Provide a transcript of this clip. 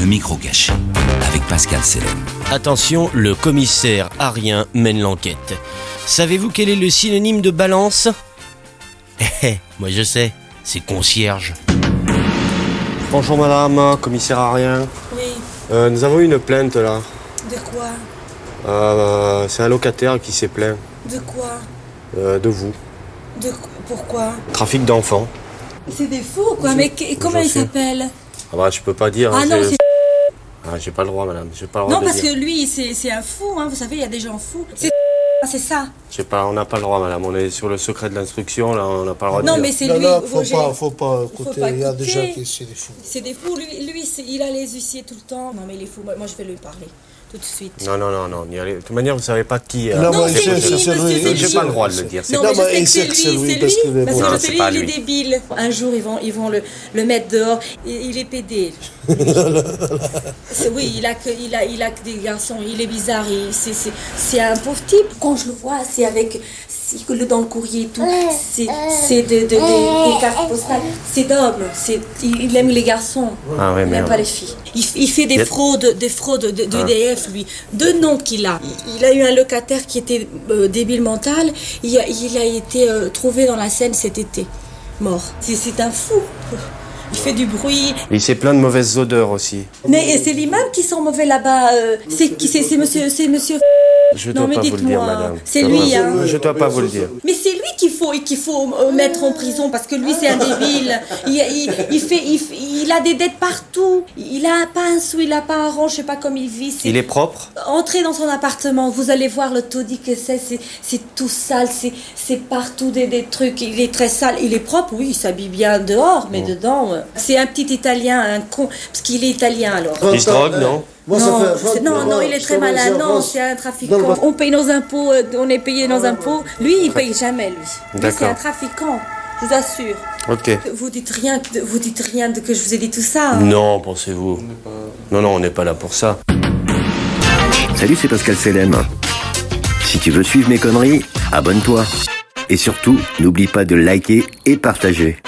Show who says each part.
Speaker 1: le micro caché avec Pascal Selem.
Speaker 2: Attention, le commissaire Arien mène l'enquête. Savez-vous quel est le synonyme de balance? Eh, moi je sais, c'est concierge.
Speaker 3: Bonjour madame, commissaire Arien.
Speaker 4: Oui,
Speaker 3: Euh, nous avons eu une plainte là.
Speaker 4: de quoi?
Speaker 3: Euh, c'est un locataire qui s'est plaint
Speaker 4: De quoi?
Speaker 3: Euh, de vous.
Speaker 4: De qu- Pourquoi?
Speaker 3: Trafic d'enfants.
Speaker 4: C'est des fous, quoi. Mais comment il s'appelle
Speaker 3: Ah bah je peux pas dire.
Speaker 4: Ah
Speaker 3: hein,
Speaker 4: non,
Speaker 3: c'est-
Speaker 4: c'est...
Speaker 3: Ah, j'ai pas le droit madame, j'ai pas le droit
Speaker 4: Non,
Speaker 3: de
Speaker 4: parce
Speaker 3: dire.
Speaker 4: que lui, c'est un fou, hein. Vous savez, il y a des gens fous. C'est c'est ça.
Speaker 3: J'ai pas, on n'a pas le droit madame, on est sur le secret de l'instruction là, on n'a pas le droit de
Speaker 4: Non,
Speaker 3: dire.
Speaker 4: mais c'est
Speaker 5: Non,
Speaker 4: lui,
Speaker 5: non, faut
Speaker 4: Roger.
Speaker 5: pas, faut pas écouter. Il y a des gens qui sont des fous.
Speaker 4: C'est des fous. Lui, lui c'est- il a les huissiers tout le temps. Non, mais il est fou. Moi, moi, je vais lui parler tout de suite.
Speaker 3: Non, non, non, non, de toute manière vous savez pas qui. euh,
Speaker 5: Non,
Speaker 4: Non,
Speaker 5: mais
Speaker 4: c'est
Speaker 5: c'est-
Speaker 4: lui,
Speaker 5: c'est- c'est lui,
Speaker 4: c'est
Speaker 3: J'ai pas le droit de le dire. c'est-
Speaker 4: Non,
Speaker 5: Non,
Speaker 4: mais je sais que c'est lui,
Speaker 5: c'est lui,
Speaker 4: c'est
Speaker 5: parce
Speaker 4: que
Speaker 3: Non,
Speaker 4: je sais,
Speaker 3: c'est
Speaker 4: il est débile. Un jour, ils vont, ils vont le, le mettre dehors. Il, il est pédé. C'est- oui, il a, que, il, a, il a que des garçons. Il est bizarre. c'est- C'est c'est un pauvre type. Quand je le vois, c'est avec. le- Dans le courrier et tout. C'est c'est de, de- des- des cartes postales. C'est d'homme. c'est- Il, aime les garçons.
Speaker 3: Ah ouais,
Speaker 4: il n'aime pas les filles. Il, il fait des fraudes, des fraudes de, de
Speaker 3: Ah.
Speaker 4: DF, lui. Deux noms qu'il a. Il, il a eu un locataire qui était euh, débile mental. Il a, il a été euh, trouvé dans la Seine cet été, mort. C'est- un fou. Il fait du bruit.
Speaker 3: Il s'est plein de mauvaises odeurs aussi.
Speaker 4: Mais c'est l'imam qui sent mauvais là-bas. euh, c'est qui C'est c'est monsieur, c'est monsieur.
Speaker 3: Je
Speaker 4: Non,
Speaker 3: dois
Speaker 4: mais
Speaker 3: pas vous le dire madame.
Speaker 4: c'est lui, hein.
Speaker 3: Je dois pas vous le dire.
Speaker 4: Mais c'est lui qu'il faut qu'il faut euh, mettre en prison parce que lui c'est un débile. Il, il, il fait, il, fait- il a des dettes partout. Il a pas un sou, il a pas un rang, je sais pas comment il vit.
Speaker 3: Il est propre
Speaker 4: Entrez dans son appartement, vous allez voir le taudis que c'est, c'est, tout sale, c'est, partout des, des trucs, il est très sale, il est propre, oui, il s'habille bien dehors, mais dedans, euh, c'est un petit italien, un con, parce qu'il est italien alors.
Speaker 3: Il se drogue, non?
Speaker 5: Moi, ça
Speaker 4: non,
Speaker 5: fait-
Speaker 4: non, non, il est très malin, non, c'est un trafiquant. On paye nos impôts, euh, on est payé nos impôts. Lui, il paye jamais, lui. Lui, c'est un trafiquant, je vous assure.
Speaker 3: Ok.
Speaker 4: Vous dites rien, que- vous dites rien de que je vous ai dit tout ça. hein.
Speaker 3: Non, pensez-vous. Non, non, on n'est pas là pour ça.
Speaker 6: Salut, c'est Pascal Selem. Si tu veux suivre mes conneries, abonne-toi. Et surtout, n'oublie pas de liker et partager.